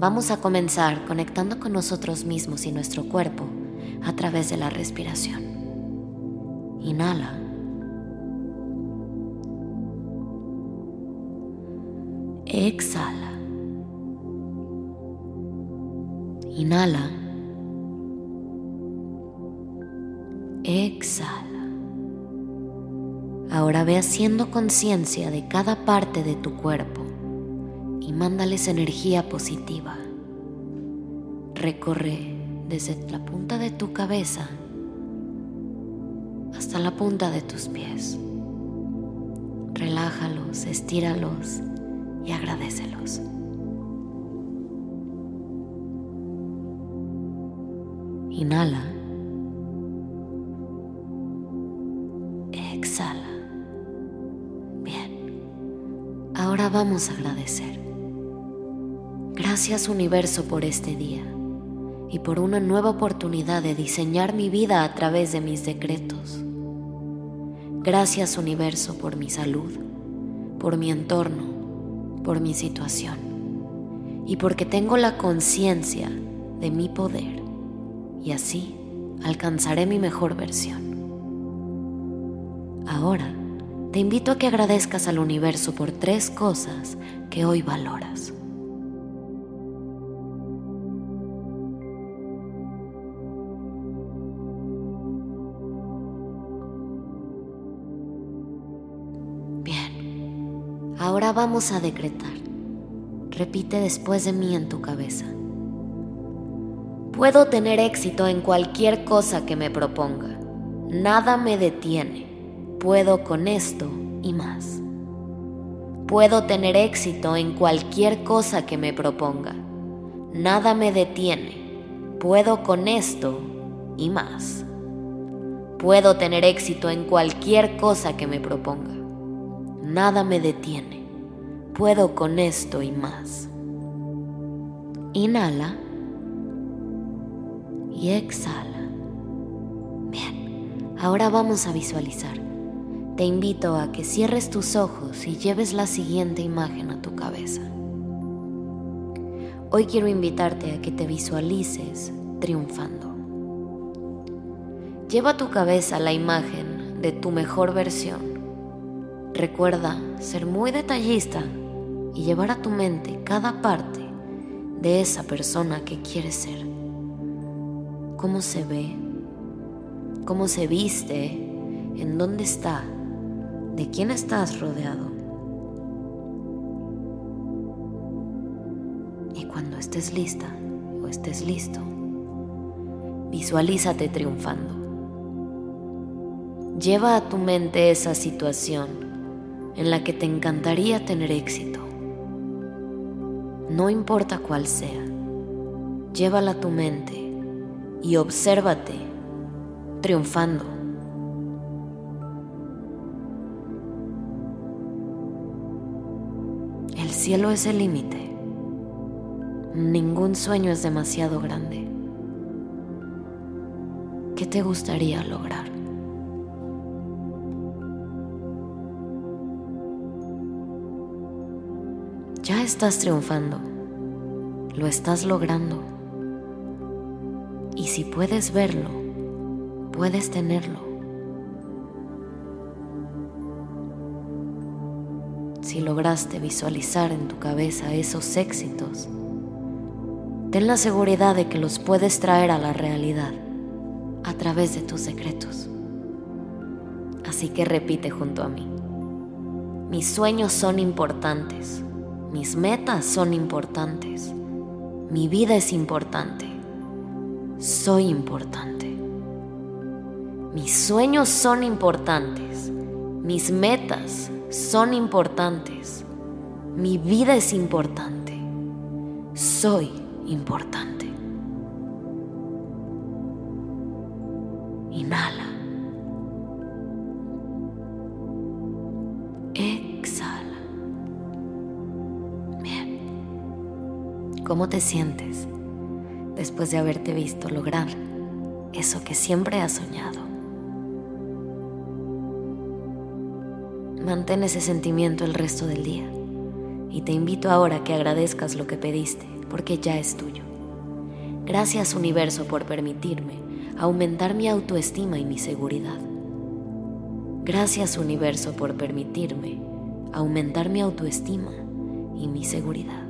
Vamos a comenzar conectando con nosotros mismos y nuestro cuerpo a través de la respiración. Inhala. Exhala. Inhala. Exhala. Ahora ve haciendo conciencia de cada parte de tu cuerpo y mándales energía positiva. Recorre desde la punta de tu cabeza hasta la punta de tus pies. Relájalos, estíralos y agradecelos. Inhala. Exhala. Bien. Ahora vamos a agradecer. Gracias universo por este día y por una nueva oportunidad de diseñar mi vida a través de mis decretos. Gracias universo por mi salud, por mi entorno, por mi situación y porque tengo la conciencia de mi poder y así alcanzaré mi mejor versión. Ahora te invito a que agradezcas al universo por tres cosas que hoy valoras. Ahora vamos a decretar. Repite después de mí en tu cabeza. Puedo tener éxito en cualquier cosa que me proponga. Nada me detiene. Puedo con esto y más. Puedo tener éxito en cualquier cosa que me proponga. Nada me detiene. Puedo con esto y más. Puedo tener éxito en cualquier cosa que me proponga. Nada me detiene. Puedo con esto y más. Inhala y exhala. Bien, ahora vamos a visualizar. Te invito a que cierres tus ojos y lleves la siguiente imagen a tu cabeza. Hoy quiero invitarte a que te visualices triunfando. Lleva a tu cabeza la imagen de tu mejor versión. Recuerda ser muy detallista y llevar a tu mente cada parte de esa persona que quieres ser. Cómo se ve, cómo se viste, en dónde está, de quién estás rodeado. Y cuando estés lista o estés listo, visualízate triunfando. Lleva a tu mente esa situación en la que te encantaría tener éxito. No importa cuál sea, llévala a tu mente y obsérvate triunfando. El cielo es el límite. Ningún sueño es demasiado grande. ¿Qué te gustaría lograr? Ya estás triunfando. Lo estás logrando. Y si puedes verlo, puedes tenerlo. Si lograste visualizar en tu cabeza esos éxitos, ten la seguridad de que los puedes traer a la realidad, a través de tus secretos. Así que repite junto a mí. Mis sueños son importantes. Mis metas son importantes. Mi vida es importante. Soy importante. Mis sueños son importantes. Mis metas son importantes. Mi vida es importante. Soy importante. Inhala. ¿Cómo te sientes después de haberte visto lograr eso que siempre has soñado? Mantén ese sentimiento el resto del día y te invito ahora a que agradezcas lo que pediste porque ya es tuyo. Gracias universo por permitirme aumentar mi autoestima y mi seguridad. Gracias universo por permitirme aumentar mi autoestima y mi seguridad.